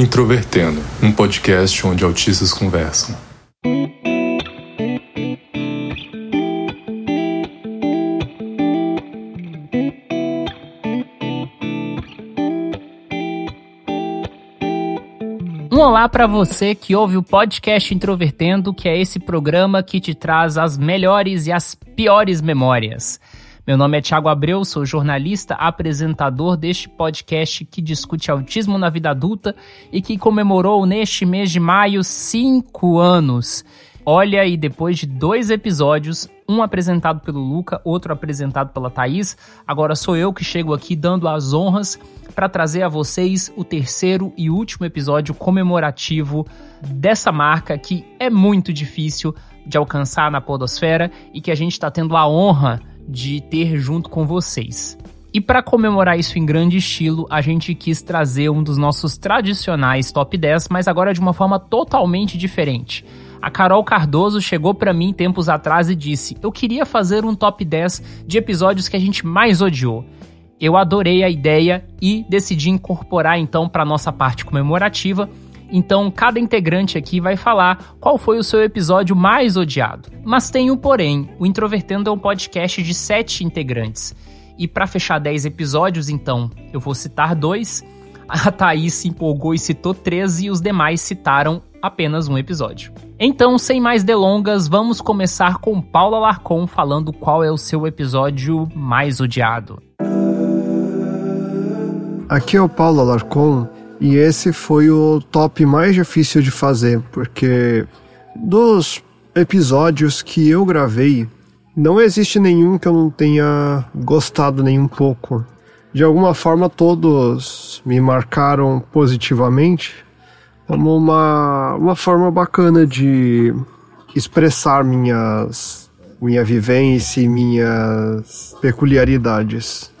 Introvertendo, um podcast onde autistas conversam. Um olá para você que ouve o podcast Introvertendo, que é esse programa que te traz as melhores e as piores memórias. Meu nome é Thiago Abreu, sou jornalista, apresentador deste podcast que discute autismo na vida adulta e que comemorou neste mês de maio cinco anos. Olha, e depois de dois episódios, um apresentado pelo Luca, outro apresentado pela Thaís, agora sou eu que chego aqui dando as honras para trazer a vocês o terceiro e último episódio comemorativo dessa marca que é muito difícil de alcançar na Podosfera e que a gente está tendo a honra de ter junto com vocês. E para comemorar isso em grande estilo, a gente quis trazer um dos nossos tradicionais top 10, mas agora de uma forma totalmente diferente. A Carol Cardoso chegou para mim tempos atrás e disse: "Eu queria fazer um top 10 de episódios que a gente mais odiou". Eu adorei a ideia e decidi incorporar então para nossa parte comemorativa então, cada integrante aqui vai falar qual foi o seu episódio mais odiado. Mas tem um porém: o Introvertendo é um podcast de sete integrantes. E para fechar 10 episódios, então, eu vou citar dois. A Thaís se empolgou e citou três, e os demais citaram apenas um episódio. Então, sem mais delongas, vamos começar com Paula Larcon falando qual é o seu episódio mais odiado. Aqui é o Paulo Alarcon e esse foi o top mais difícil de fazer, porque dos episódios que eu gravei, não existe nenhum que eu não tenha gostado nem um pouco. De alguma forma, todos me marcaram positivamente como uma, uma forma bacana de expressar minhas, minha vivência e minhas peculiaridades.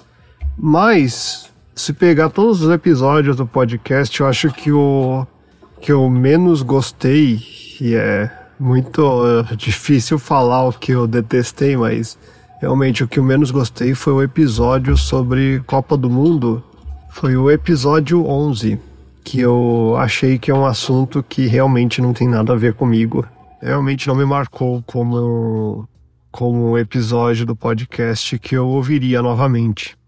Mas se pegar todos os episódios do podcast, eu acho que o que eu menos gostei, e é muito uh, difícil falar o que eu detestei, mas realmente o que eu menos gostei foi o episódio sobre Copa do Mundo. Foi o episódio 11, que eu achei que é um assunto que realmente não tem nada a ver comigo. Realmente não me marcou como, como um episódio do podcast que eu ouviria novamente.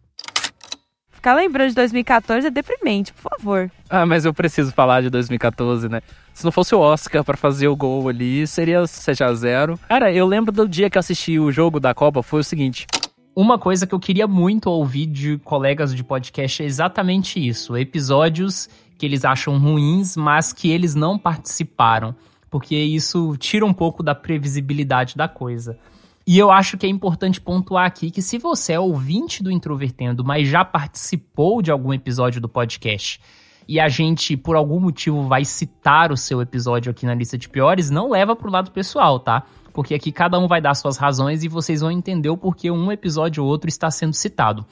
Ficar lembrando de 2014 é deprimente, por favor. Ah, mas eu preciso falar de 2014, né? Se não fosse o Oscar para fazer o gol ali, seria 7 a 0 Cara, eu lembro do dia que eu assisti o jogo da Copa, foi o seguinte. Uma coisa que eu queria muito ouvir de colegas de podcast é exatamente isso. Episódios que eles acham ruins, mas que eles não participaram. Porque isso tira um pouco da previsibilidade da coisa. E eu acho que é importante pontuar aqui que se você é ouvinte do Introvertendo, mas já participou de algum episódio do podcast, e a gente, por algum motivo, vai citar o seu episódio aqui na lista de piores, não leva pro lado pessoal, tá? Porque aqui cada um vai dar suas razões e vocês vão entender o porquê um episódio ou outro está sendo citado.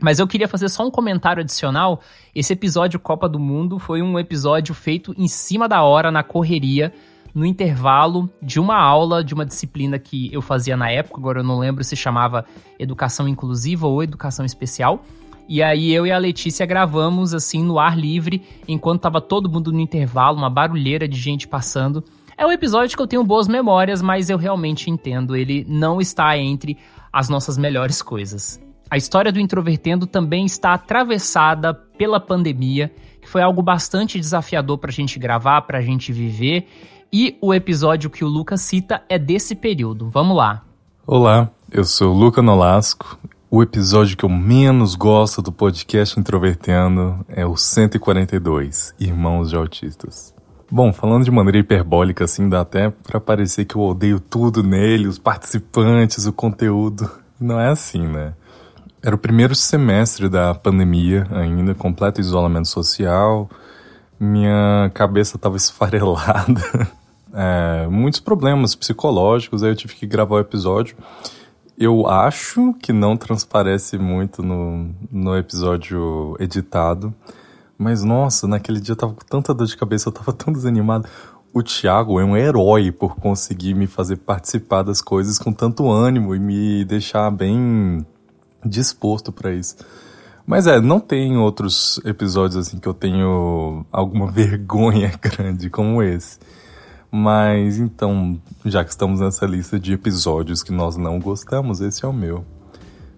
Mas eu queria fazer só um comentário adicional. Esse episódio Copa do Mundo foi um episódio feito em cima da hora, na correria, no intervalo de uma aula de uma disciplina que eu fazia na época, agora eu não lembro se chamava Educação Inclusiva ou Educação Especial. E aí eu e a Letícia gravamos assim no ar livre, enquanto tava todo mundo no intervalo, uma barulheira de gente passando. É um episódio que eu tenho boas memórias, mas eu realmente entendo, ele não está entre as nossas melhores coisas. A história do Introvertendo também está atravessada pela pandemia, que foi algo bastante desafiador para a gente gravar, para a gente viver, e o episódio que o Lucas cita é desse período. Vamos lá. Olá, eu sou o Luca Nolasco. O episódio que eu menos gosto do podcast Introvertendo é o 142, Irmãos de Autistas. Bom, falando de maneira hiperbólica assim, dá até para parecer que eu odeio tudo nele, os participantes, o conteúdo. Não é assim, né? Era o primeiro semestre da pandemia ainda, completo isolamento social. Minha cabeça estava esfarelada. É, muitos problemas psicológicos, aí eu tive que gravar o episódio. Eu acho que não transparece muito no, no episódio editado, mas nossa, naquele dia eu tava com tanta dor de cabeça, eu tava tão desanimado. O Thiago é um herói por conseguir me fazer participar das coisas com tanto ânimo e me deixar bem disposto para isso. Mas é, não tem outros episódios assim que eu tenho alguma vergonha grande como esse. Mas então, já que estamos nessa lista de episódios que nós não gostamos, esse é o meu.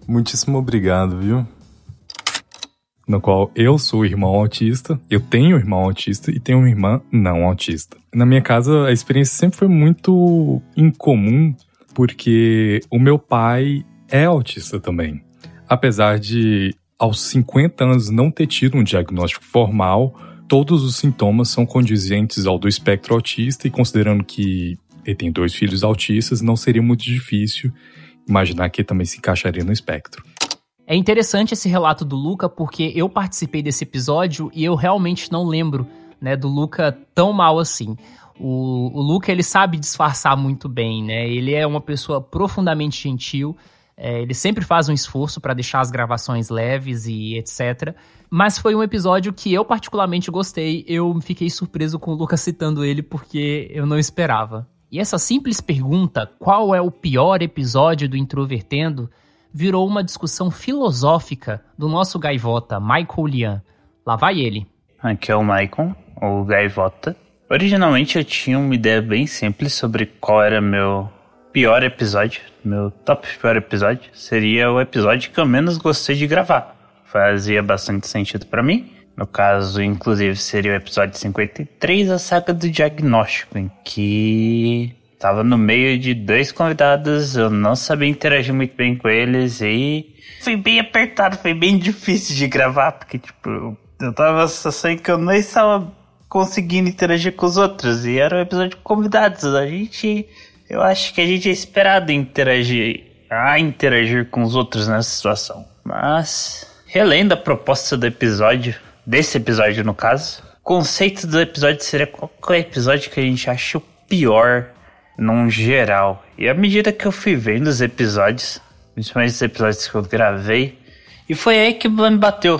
Muitíssimo obrigado, viu? No qual eu sou irmão autista, eu tenho irmão autista e tenho uma irmã não autista. Na minha casa, a experiência sempre foi muito incomum, porque o meu pai é autista também. Apesar de aos 50 anos não ter tido um diagnóstico formal, todos os sintomas são condizentes ao do espectro autista e considerando que ele tem dois filhos autistas, não seria muito difícil imaginar que também se encaixaria no espectro. É interessante esse relato do Luca porque eu participei desse episódio e eu realmente não lembro, né, do Luca tão mal assim. O, o Luca ele sabe disfarçar muito bem, né? Ele é uma pessoa profundamente gentil, é, ele sempre faz um esforço para deixar as gravações leves e etc. Mas foi um episódio que eu particularmente gostei. Eu fiquei surpreso com o Lucas citando ele porque eu não esperava. E essa simples pergunta, qual é o pior episódio do Introvertendo, virou uma discussão filosófica do nosso gaivota, Michael Lian. Lá vai ele. Aqui é o Michael, o gaivota. Originalmente eu tinha uma ideia bem simples sobre qual era meu pior episódio, meu top pior episódio, seria o episódio que eu menos gostei de gravar. Fazia bastante sentido para mim. No caso, inclusive, seria o episódio 53, a saga do diagnóstico, em que tava no meio de dois convidados, eu não sabia interagir muito bem com eles e foi bem apertado, foi bem difícil de gravar, porque tipo, eu tava só que eu não estava conseguindo interagir com os outros e era um episódio de convidados. A gente eu acho que a gente é esperado interagir, a interagir com os outros nessa situação. Mas, relendo a proposta do episódio, desse episódio no caso, o conceito do episódio seria qual é episódio que a gente acha o pior num geral. E à medida que eu fui vendo os episódios, principalmente os episódios que eu gravei, e foi aí que me bateu.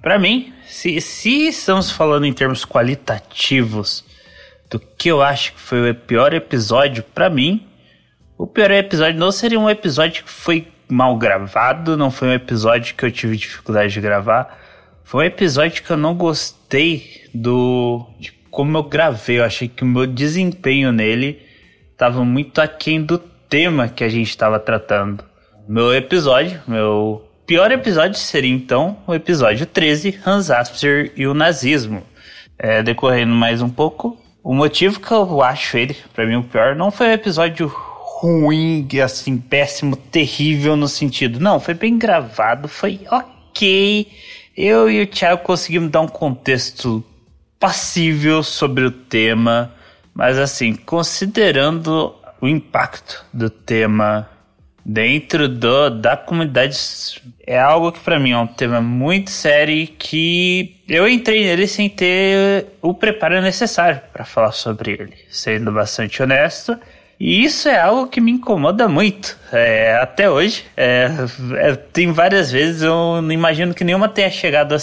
Para mim, se, se estamos falando em termos qualitativos, do que eu acho que foi o pior episódio para mim. O pior episódio não seria um episódio que foi mal gravado, não foi um episódio que eu tive dificuldade de gravar. Foi um episódio que eu não gostei do de como eu gravei. Eu achei que o meu desempenho nele estava muito aquém do tema que a gente estava tratando. Meu episódio, meu pior episódio seria então o episódio 13, Hans Asper e o nazismo. É, decorrendo mais um pouco, o motivo que eu acho ele, para mim, o pior, não foi um episódio ruim, assim, péssimo, terrível no sentido. Não, foi bem gravado, foi ok. Eu e o Thiago conseguimos dar um contexto passível sobre o tema, mas assim, considerando o impacto do tema dentro do, da comunidade é algo que para mim é um tema muito sério que eu entrei nele sem ter o preparo necessário para falar sobre ele, sendo bastante honesto. E isso é algo que me incomoda muito, é, até hoje. É, é, tem várias vezes, eu não imagino que nenhuma tenha chegado a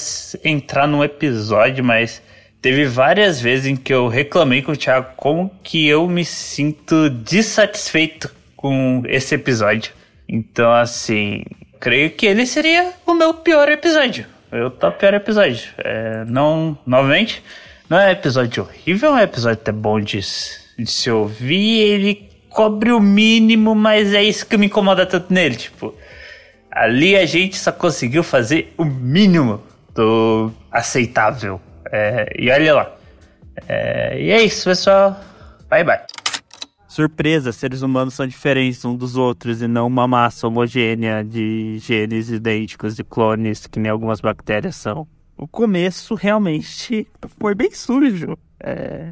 entrar num episódio, mas teve várias vezes em que eu reclamei com o Thiago como que eu me sinto dissatisfeito com esse episódio. Então, assim, creio que ele seria o meu pior episódio. O top pior episódio. É, não, novamente, não é episódio horrível, é um episódio até bom de, de se ouvir. Ele cobre o mínimo, mas é isso que me incomoda tanto nele. Tipo, ali a gente só conseguiu fazer o mínimo do aceitável. É, e olha lá. É, e é isso, pessoal. Bye bye surpresa, seres humanos são diferentes uns dos outros e não uma massa homogênea de genes idênticos de clones que nem algumas bactérias são. O começo realmente foi bem sujo. É...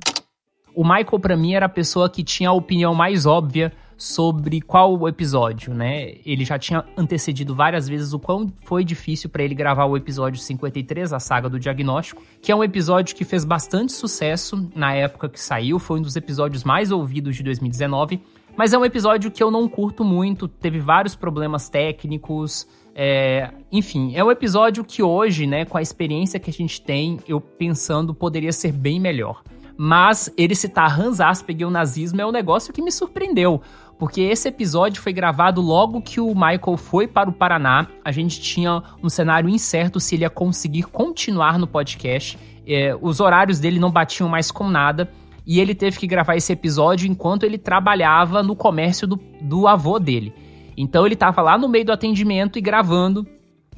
O Michael, para mim, era a pessoa que tinha a opinião mais óbvia sobre qual episódio, né? Ele já tinha antecedido várias vezes o quão foi difícil para ele gravar o episódio 53, a saga do diagnóstico, que é um episódio que fez bastante sucesso na época que saiu, foi um dos episódios mais ouvidos de 2019, mas é um episódio que eu não curto muito, teve vários problemas técnicos, é, enfim, é um episódio que hoje, né, com a experiência que a gente tem, eu pensando poderia ser bem melhor. Mas ele citar Hans Asperger e o nazismo é um negócio que me surpreendeu. Porque esse episódio foi gravado logo que o Michael foi para o Paraná. A gente tinha um cenário incerto se ele ia conseguir continuar no podcast. É, os horários dele não batiam mais com nada. E ele teve que gravar esse episódio enquanto ele trabalhava no comércio do, do avô dele. Então ele estava lá no meio do atendimento e gravando.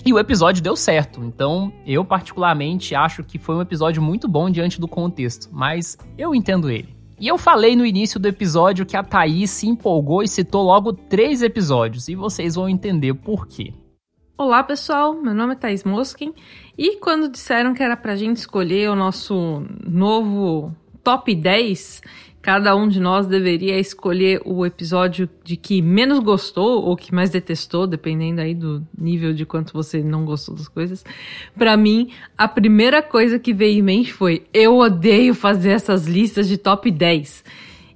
E o episódio deu certo. Então eu, particularmente, acho que foi um episódio muito bom diante do contexto. Mas eu entendo ele. E eu falei no início do episódio que a Thaís se empolgou e citou logo três episódios, e vocês vão entender por quê. Olá pessoal, meu nome é Thaís Moskin e quando disseram que era pra gente escolher o nosso novo top 10, cada um de nós deveria escolher o episódio de que menos gostou ou que mais detestou, dependendo aí do nível de quanto você não gostou das coisas. Para mim, a primeira coisa que veio em mente foi: eu odeio fazer essas listas de top 10.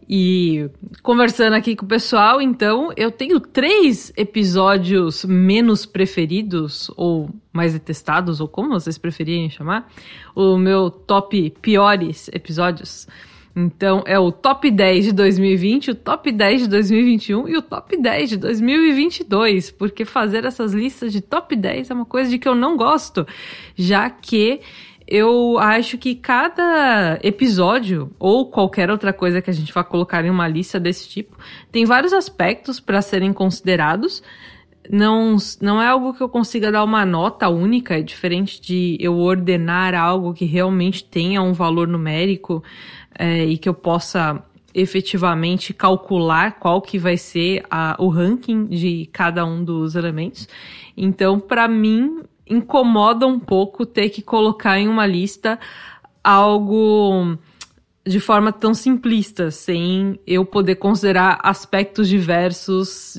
E conversando aqui com o pessoal, então, eu tenho três episódios menos preferidos, ou mais detestados, ou como vocês preferirem chamar. O meu top piores episódios. Então é o top 10 de 2020, o top 10 de 2021 e o top 10 de 2022, porque fazer essas listas de top 10 é uma coisa de que eu não gosto, já que eu acho que cada episódio ou qualquer outra coisa que a gente vá colocar em uma lista desse tipo tem vários aspectos para serem considerados. Não, não é algo que eu consiga dar uma nota única, é diferente de eu ordenar algo que realmente tenha um valor numérico é, e que eu possa efetivamente calcular qual que vai ser a, o ranking de cada um dos elementos. Então, para mim, incomoda um pouco ter que colocar em uma lista algo de forma tão simplista, sem eu poder considerar aspectos diversos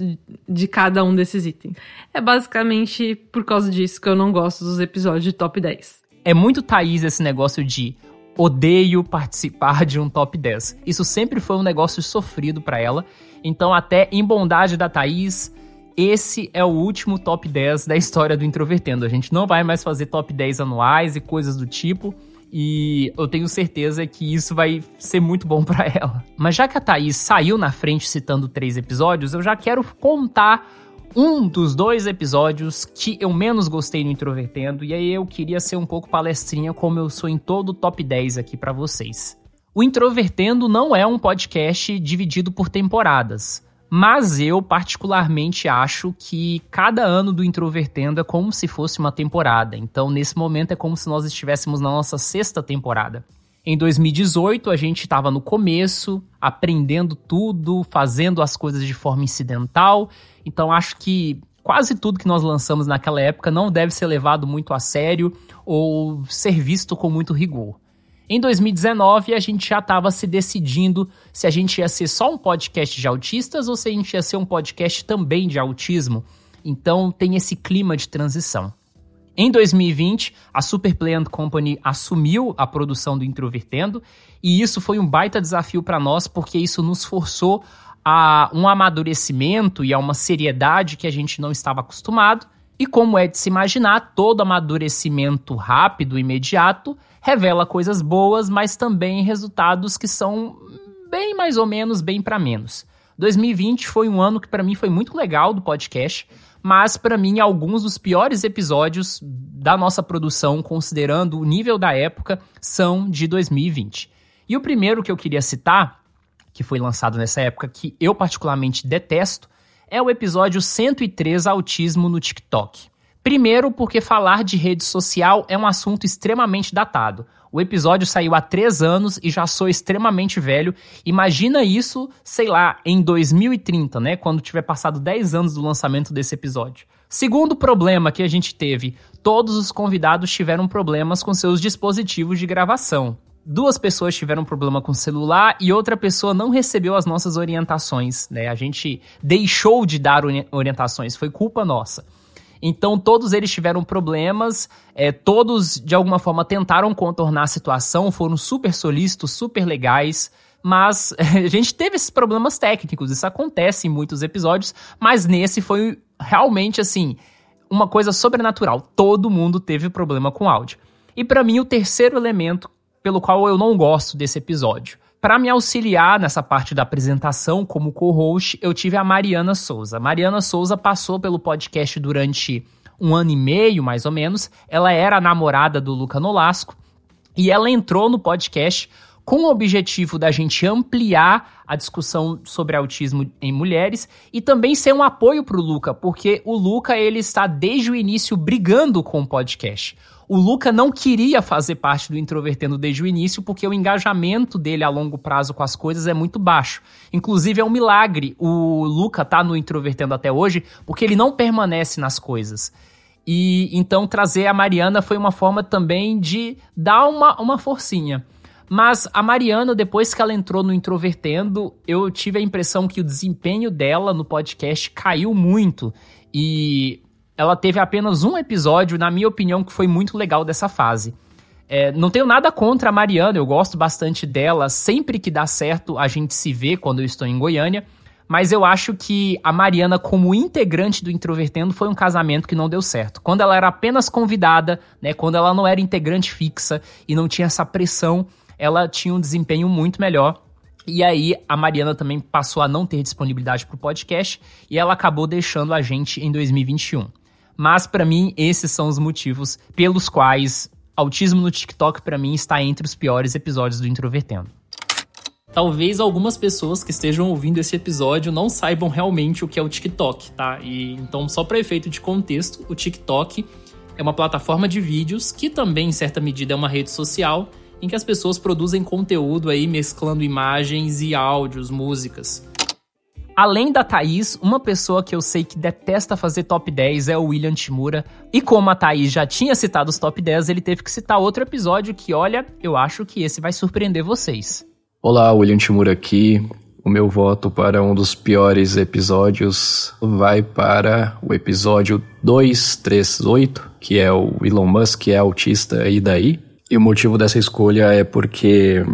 de cada um desses itens. É basicamente por causa disso que eu não gosto dos episódios de top 10. É muito Thaís esse negócio de odeio participar de um top 10. Isso sempre foi um negócio sofrido para ela. Então, até em bondade da Thaís, esse é o último top 10 da história do Introvertendo. A gente não vai mais fazer top 10 anuais e coisas do tipo. E eu tenho certeza que isso vai ser muito bom para ela. Mas já que a Thaís saiu na frente citando três episódios, eu já quero contar um dos dois episódios que eu menos gostei no Introvertendo, e aí eu queria ser um pouco palestrinha, como eu sou em todo o top 10 aqui para vocês. O Introvertendo não é um podcast dividido por temporadas, mas eu particularmente acho que cada ano do Introvertendo é como se fosse uma temporada, então nesse momento é como se nós estivéssemos na nossa sexta temporada. Em 2018, a gente estava no começo, aprendendo tudo, fazendo as coisas de forma incidental. Então, acho que quase tudo que nós lançamos naquela época não deve ser levado muito a sério ou ser visto com muito rigor. Em 2019, a gente já estava se decidindo se a gente ia ser só um podcast de autistas ou se a gente ia ser um podcast também de autismo. Então, tem esse clima de transição. Em 2020, a Super Play Company assumiu a produção do Introvertendo, e isso foi um baita desafio para nós, porque isso nos forçou a um amadurecimento e a uma seriedade que a gente não estava acostumado. E como é de se imaginar, todo amadurecimento rápido, imediato, revela coisas boas, mas também resultados que são bem mais ou menos bem para menos. 2020 foi um ano que para mim foi muito legal do podcast mas para mim alguns dos piores episódios da nossa produção, considerando o nível da época, são de 2020. E o primeiro que eu queria citar, que foi lançado nessa época, que eu particularmente detesto, é o episódio 103 Autismo no TikTok. Primeiro, porque falar de rede social é um assunto extremamente datado. O episódio saiu há três anos e já sou extremamente velho. Imagina isso, sei lá, em 2030, né? Quando tiver passado 10 anos do lançamento desse episódio. Segundo problema que a gente teve: todos os convidados tiveram problemas com seus dispositivos de gravação. Duas pessoas tiveram problema com o celular e outra pessoa não recebeu as nossas orientações, né? A gente deixou de dar orientações, foi culpa nossa. Então todos eles tiveram problemas, é, todos de alguma forma tentaram contornar a situação, foram super solícitos, super legais. Mas a gente teve esses problemas técnicos, isso acontece em muitos episódios, mas nesse foi realmente assim, uma coisa sobrenatural. Todo mundo teve problema com áudio. E para mim, o terceiro elemento pelo qual eu não gosto desse episódio. Para me auxiliar nessa parte da apresentação como co-host, eu tive a Mariana Souza. Mariana Souza passou pelo podcast durante um ano e meio, mais ou menos. Ela era a namorada do Luca Nolasco e ela entrou no podcast com o objetivo da gente ampliar a discussão sobre autismo em mulheres e também ser um apoio para o Luca, porque o Luca ele está desde o início brigando com o podcast. O Luca não queria fazer parte do Introvertendo desde o início porque o engajamento dele a longo prazo com as coisas é muito baixo. Inclusive é um milagre o Luca tá no Introvertendo até hoje porque ele não permanece nas coisas. E então trazer a Mariana foi uma forma também de dar uma, uma forcinha. Mas a Mariana, depois que ela entrou no Introvertendo, eu tive a impressão que o desempenho dela no podcast caiu muito. E ela teve apenas um episódio, na minha opinião, que foi muito legal dessa fase. É, não tenho nada contra a Mariana, eu gosto bastante dela. Sempre que dá certo, a gente se vê quando eu estou em Goiânia. Mas eu acho que a Mariana, como integrante do Introvertendo, foi um casamento que não deu certo. Quando ela era apenas convidada, né, quando ela não era integrante fixa e não tinha essa pressão, ela tinha um desempenho muito melhor. E aí a Mariana também passou a não ter disponibilidade para o podcast e ela acabou deixando a gente em 2021. Mas para mim, esses são os motivos pelos quais autismo no TikTok para mim está entre os piores episódios do Introvertendo. Talvez algumas pessoas que estejam ouvindo esse episódio não saibam realmente o que é o TikTok, tá? E então, só para efeito de contexto, o TikTok é uma plataforma de vídeos que também, em certa medida, é uma rede social em que as pessoas produzem conteúdo aí mesclando imagens e áudios, músicas. Além da Thaís, uma pessoa que eu sei que detesta fazer top 10 é o William Timura. E como a Thaís já tinha citado os top 10, ele teve que citar outro episódio que, olha, eu acho que esse vai surpreender vocês. Olá, William Timura aqui. O meu voto para um dos piores episódios vai para o episódio 238, que é o Elon Musk, que é autista e daí. E o motivo dessa escolha é porque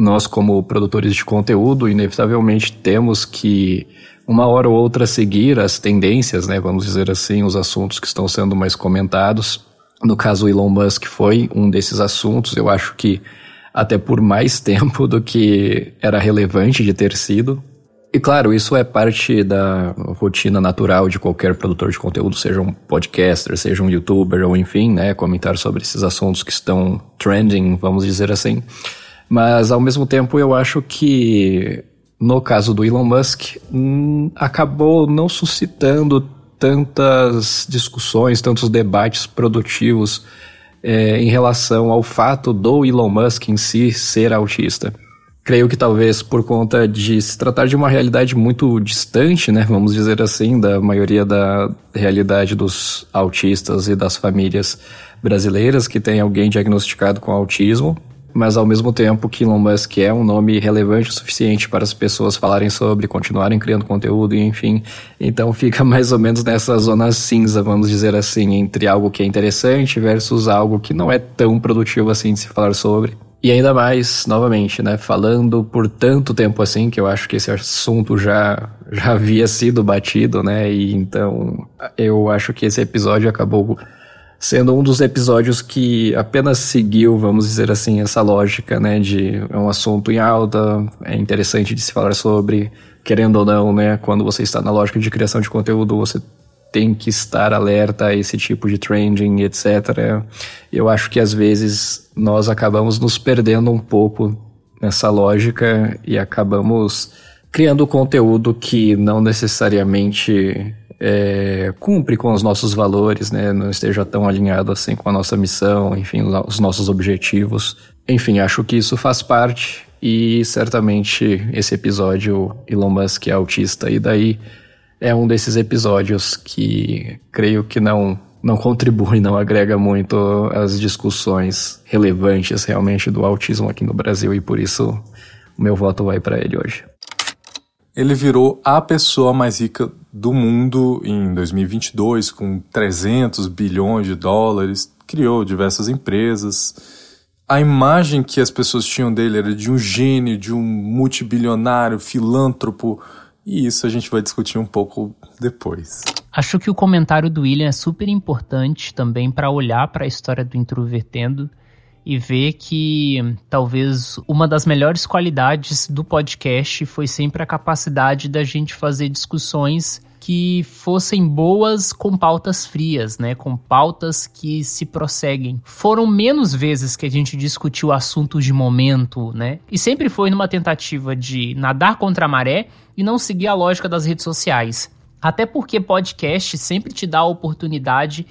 nós, como produtores de conteúdo, inevitavelmente temos que, uma hora ou outra, seguir as tendências, né? Vamos dizer assim, os assuntos que estão sendo mais comentados. No caso, o Elon Musk foi um desses assuntos. Eu acho que até por mais tempo do que era relevante de ter sido. E claro, isso é parte da rotina natural de qualquer produtor de conteúdo, seja um podcaster, seja um youtuber, ou enfim, né, comentar sobre esses assuntos que estão trending, vamos dizer assim. Mas ao mesmo tempo eu acho que no caso do Elon Musk hum, acabou não suscitando tantas discussões, tantos debates produtivos é, em relação ao fato do Elon Musk em si ser autista. Creio que talvez por conta de se tratar de uma realidade muito distante, né, vamos dizer assim, da maioria da realidade dos autistas e das famílias brasileiras que tem alguém diagnosticado com autismo, mas ao mesmo tempo que Elon Musk é um nome relevante o suficiente para as pessoas falarem sobre, continuarem criando conteúdo e enfim. Então fica mais ou menos nessa zona cinza, vamos dizer assim, entre algo que é interessante versus algo que não é tão produtivo assim de se falar sobre. E ainda mais, novamente, né, falando por tanto tempo assim, que eu acho que esse assunto já, já havia sido batido, né, e então eu acho que esse episódio acabou sendo um dos episódios que apenas seguiu, vamos dizer assim, essa lógica, né, de é um assunto em alta, é interessante de se falar sobre, querendo ou não, né, quando você está na lógica de criação de conteúdo, você tem que estar alerta a esse tipo de trending, etc. Eu acho que às vezes nós acabamos nos perdendo um pouco nessa lógica e acabamos criando conteúdo que não necessariamente é, cumpre com os nossos valores, né? Não esteja tão alinhado assim com a nossa missão, enfim, os nossos objetivos. Enfim, acho que isso faz parte e certamente esse episódio Elon Musk é autista e daí é um desses episódios que creio que não não contribui, não agrega muito às discussões relevantes realmente do autismo aqui no Brasil e por isso o meu voto vai para ele hoje. Ele virou a pessoa mais rica do mundo em 2022, com 300 bilhões de dólares, criou diversas empresas. A imagem que as pessoas tinham dele era de um gênio, de um multibilionário, filântropo, e isso a gente vai discutir um pouco depois. Acho que o comentário do William é super importante também para olhar para a história do Introvertendo e ver que talvez uma das melhores qualidades do podcast foi sempre a capacidade da gente fazer discussões que fossem boas com pautas frias, né? Com pautas que se prosseguem. Foram menos vezes que a gente discutiu assuntos de momento, né? E sempre foi numa tentativa de nadar contra a maré e não seguir a lógica das redes sociais. Até porque podcast sempre te dá a oportunidade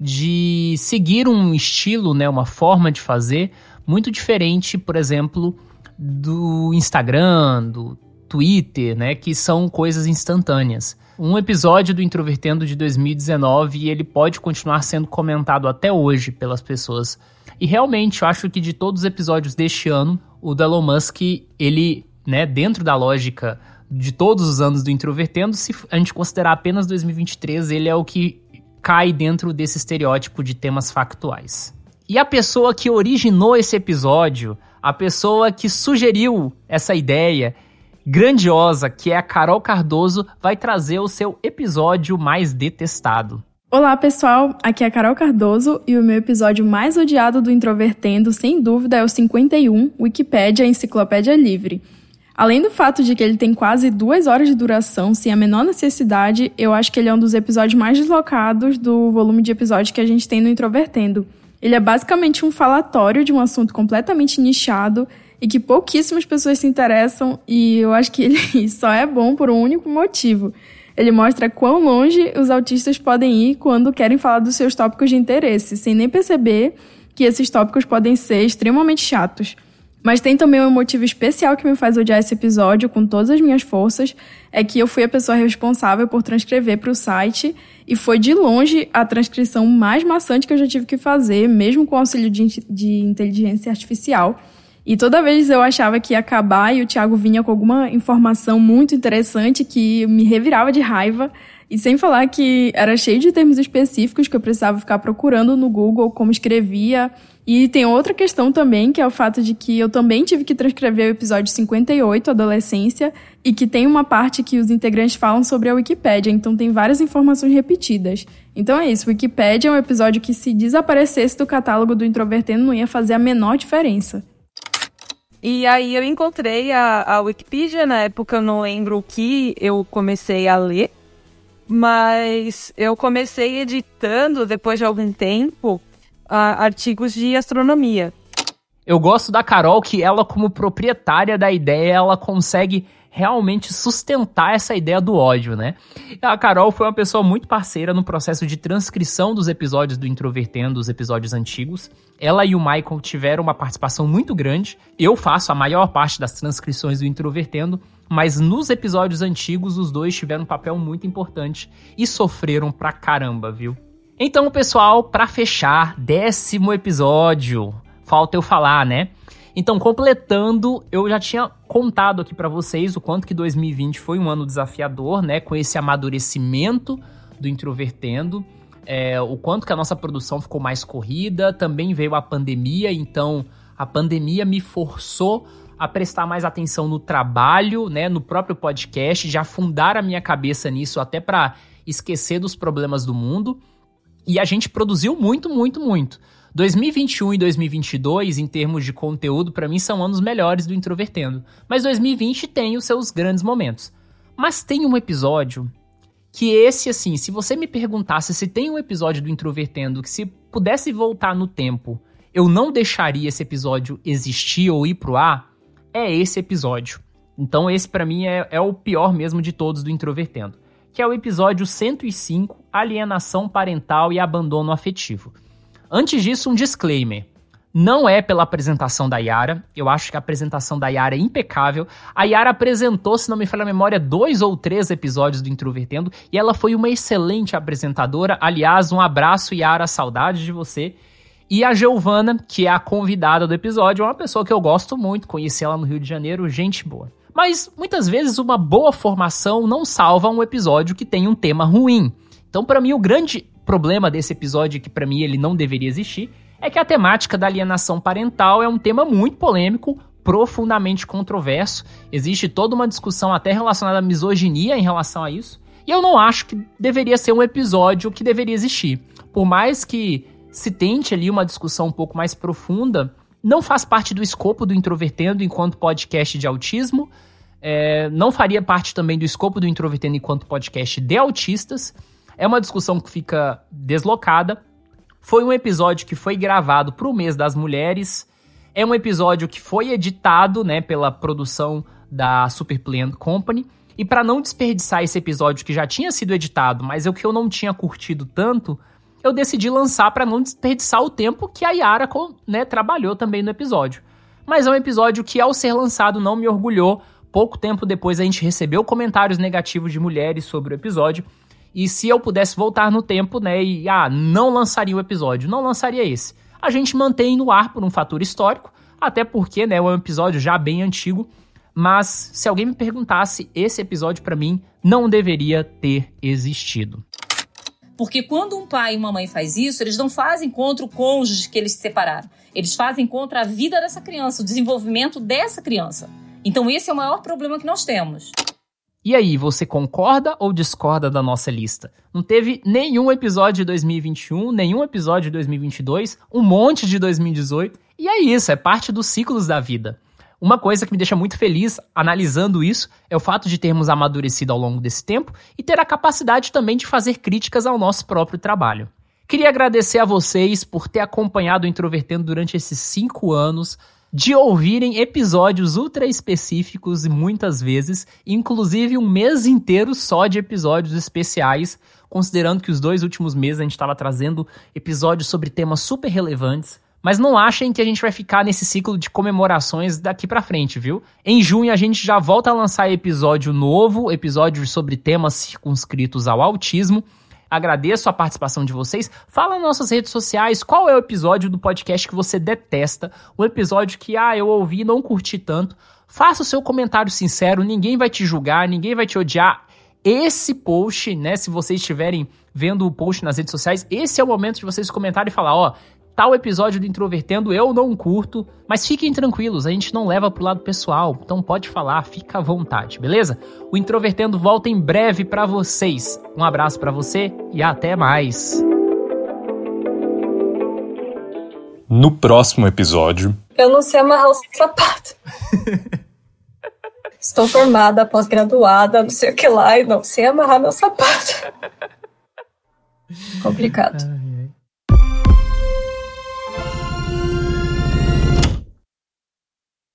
de seguir um estilo, né, uma forma de fazer muito diferente, por exemplo, do Instagram, do Twitter, né, que são coisas instantâneas. Um episódio do Introvertendo de 2019 e ele pode continuar sendo comentado até hoje pelas pessoas. E realmente, eu acho que de todos os episódios deste ano, o Elon Musk, ele, né, dentro da lógica de todos os anos do Introvertendo, se a gente considerar apenas 2023, ele é o que cai dentro desse estereótipo de temas factuais. E a pessoa que originou esse episódio, a pessoa que sugeriu essa ideia grandiosa, que é a Carol Cardoso, vai trazer o seu episódio mais detestado. Olá, pessoal. Aqui é a Carol Cardoso e o meu episódio mais odiado do Introvertendo, sem dúvida, é o 51, Wikipédia Enciclopédia Livre. Além do fato de que ele tem quase duas horas de duração, sem a menor necessidade, eu acho que ele é um dos episódios mais deslocados do volume de episódios que a gente tem no Introvertendo. Ele é basicamente um falatório de um assunto completamente nichado e que pouquíssimas pessoas se interessam, e eu acho que ele só é bom por um único motivo. Ele mostra quão longe os autistas podem ir quando querem falar dos seus tópicos de interesse, sem nem perceber que esses tópicos podem ser extremamente chatos. Mas tem também um motivo especial que me faz odiar esse episódio com todas as minhas forças, é que eu fui a pessoa responsável por transcrever para o site e foi de longe a transcrição mais maçante que eu já tive que fazer, mesmo com o auxílio de, de inteligência artificial. E toda vez eu achava que ia acabar e o Thiago vinha com alguma informação muito interessante que me revirava de raiva. E sem falar que era cheio de termos específicos que eu precisava ficar procurando no Google como escrevia. E tem outra questão também, que é o fato de que eu também tive que transcrever o episódio 58, Adolescência, e que tem uma parte que os integrantes falam sobre a Wikipédia, então tem várias informações repetidas. Então é isso, Wikipédia é um episódio que se desaparecesse do catálogo do Introvertendo não ia fazer a menor diferença. E aí eu encontrei a, a Wikipedia, na época eu não lembro o que eu comecei a ler, mas eu comecei editando depois de algum tempo artigos de astronomia. Eu gosto da Carol que ela, como proprietária da ideia, ela consegue realmente sustentar essa ideia do ódio, né? A Carol foi uma pessoa muito parceira no processo de transcrição dos episódios do Introvertendo, os episódios antigos. Ela e o Michael tiveram uma participação muito grande. Eu faço a maior parte das transcrições do Introvertendo, mas nos episódios antigos os dois tiveram um papel muito importante e sofreram pra caramba, viu? Então, pessoal, para fechar, décimo episódio. Falta eu falar, né? Então, completando, eu já tinha contado aqui para vocês o quanto que 2020 foi um ano desafiador, né? Com esse amadurecimento do Introvertendo, é, o quanto que a nossa produção ficou mais corrida. Também veio a pandemia, então a pandemia me forçou a prestar mais atenção no trabalho, né? No próprio podcast, de afundar a minha cabeça nisso até para esquecer dos problemas do mundo. E a gente produziu muito, muito, muito. 2021 e 2022, em termos de conteúdo, para mim são anos melhores do Introvertendo. Mas 2020 tem os seus grandes momentos. Mas tem um episódio que esse, assim, se você me perguntasse se tem um episódio do Introvertendo que se pudesse voltar no tempo, eu não deixaria esse episódio existir ou ir pro ar, é esse episódio. Então esse para mim é, é o pior mesmo de todos do Introvertendo que é o episódio 105, Alienação Parental e Abandono Afetivo. Antes disso, um disclaimer. Não é pela apresentação da Yara. Eu acho que a apresentação da Yara é impecável. A Yara apresentou, se não me falha a memória, dois ou três episódios do Introvertendo e ela foi uma excelente apresentadora. Aliás, um abraço, Yara, saudade de você. E a Giovana, que é a convidada do episódio, é uma pessoa que eu gosto muito, conheci ela no Rio de Janeiro, gente boa. Mas muitas vezes uma boa formação não salva um episódio que tem um tema ruim. Então, para mim, o grande problema desse episódio, que para mim ele não deveria existir, é que a temática da alienação parental é um tema muito polêmico, profundamente controverso. Existe toda uma discussão até relacionada à misoginia em relação a isso. E eu não acho que deveria ser um episódio que deveria existir. Por mais que se tente ali uma discussão um pouco mais profunda, não faz parte do escopo do Introvertendo enquanto podcast de autismo. É, não faria parte também do escopo do Introvertendo enquanto podcast de autistas. É uma discussão que fica deslocada. Foi um episódio que foi gravado para o mês das mulheres. É um episódio que foi editado né, pela produção da Super Plan Company. E para não desperdiçar esse episódio que já tinha sido editado, mas é o que eu não tinha curtido tanto, eu decidi lançar para não desperdiçar o tempo que a Yara né, trabalhou também no episódio. Mas é um episódio que, ao ser lançado, não me orgulhou. Pouco tempo depois a gente recebeu comentários negativos de mulheres sobre o episódio. E se eu pudesse voltar no tempo, né, e ah, não lançaria o episódio, não lançaria esse. A gente mantém no ar por um fator histórico, até porque, né, é um episódio já bem antigo. Mas se alguém me perguntasse, esse episódio para mim não deveria ter existido. Porque quando um pai e uma mãe faz isso, eles não fazem contra o cônjuge que eles se separaram. Eles fazem contra a vida dessa criança, o desenvolvimento dessa criança. Então esse é o maior problema que nós temos. E aí, você concorda ou discorda da nossa lista? Não teve nenhum episódio de 2021, nenhum episódio de 2022, um monte de 2018. E é isso, é parte dos ciclos da vida. Uma coisa que me deixa muito feliz analisando isso é o fato de termos amadurecido ao longo desse tempo e ter a capacidade também de fazer críticas ao nosso próprio trabalho. Queria agradecer a vocês por ter acompanhado o Introvertendo durante esses cinco anos, de ouvirem episódios ultra específicos e muitas vezes, inclusive um mês inteiro só de episódios especiais, considerando que os dois últimos meses a gente estava trazendo episódios sobre temas super relevantes mas não achem que a gente vai ficar nesse ciclo de comemorações daqui para frente, viu? Em junho a gente já volta a lançar episódio novo, episódio sobre temas circunscritos ao autismo. Agradeço a participação de vocês. Fala nas nossas redes sociais qual é o episódio do podcast que você detesta, o episódio que ah, eu ouvi e não curti tanto. Faça o seu comentário sincero, ninguém vai te julgar, ninguém vai te odiar. Esse post, né, se vocês estiverem vendo o post nas redes sociais, esse é o momento de vocês comentarem e falar, ó, tal episódio do Introvertendo eu não curto, mas fiquem tranquilos, a gente não leva pro lado pessoal, então pode falar, fica à vontade, beleza? O Introvertendo volta em breve para vocês. Um abraço para você e até mais. No próximo episódio. Eu não sei amarrar o sapato. Estou formada, pós-graduada, não sei o que lá, e não sei amarrar meu sapato. Complicado.